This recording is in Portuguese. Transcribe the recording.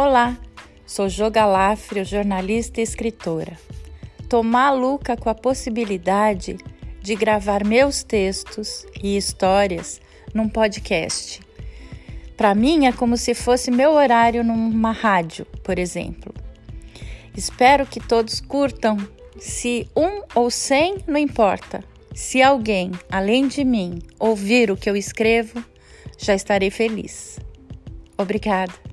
Olá, sou Jo Galafrio, jornalista e escritora. Tô maluca com a possibilidade de gravar meus textos e histórias num podcast. Para mim é como se fosse meu horário numa rádio, por exemplo. Espero que todos curtam. Se um ou cem, não importa. Se alguém, além de mim, ouvir o que eu escrevo, já estarei feliz. Obrigada.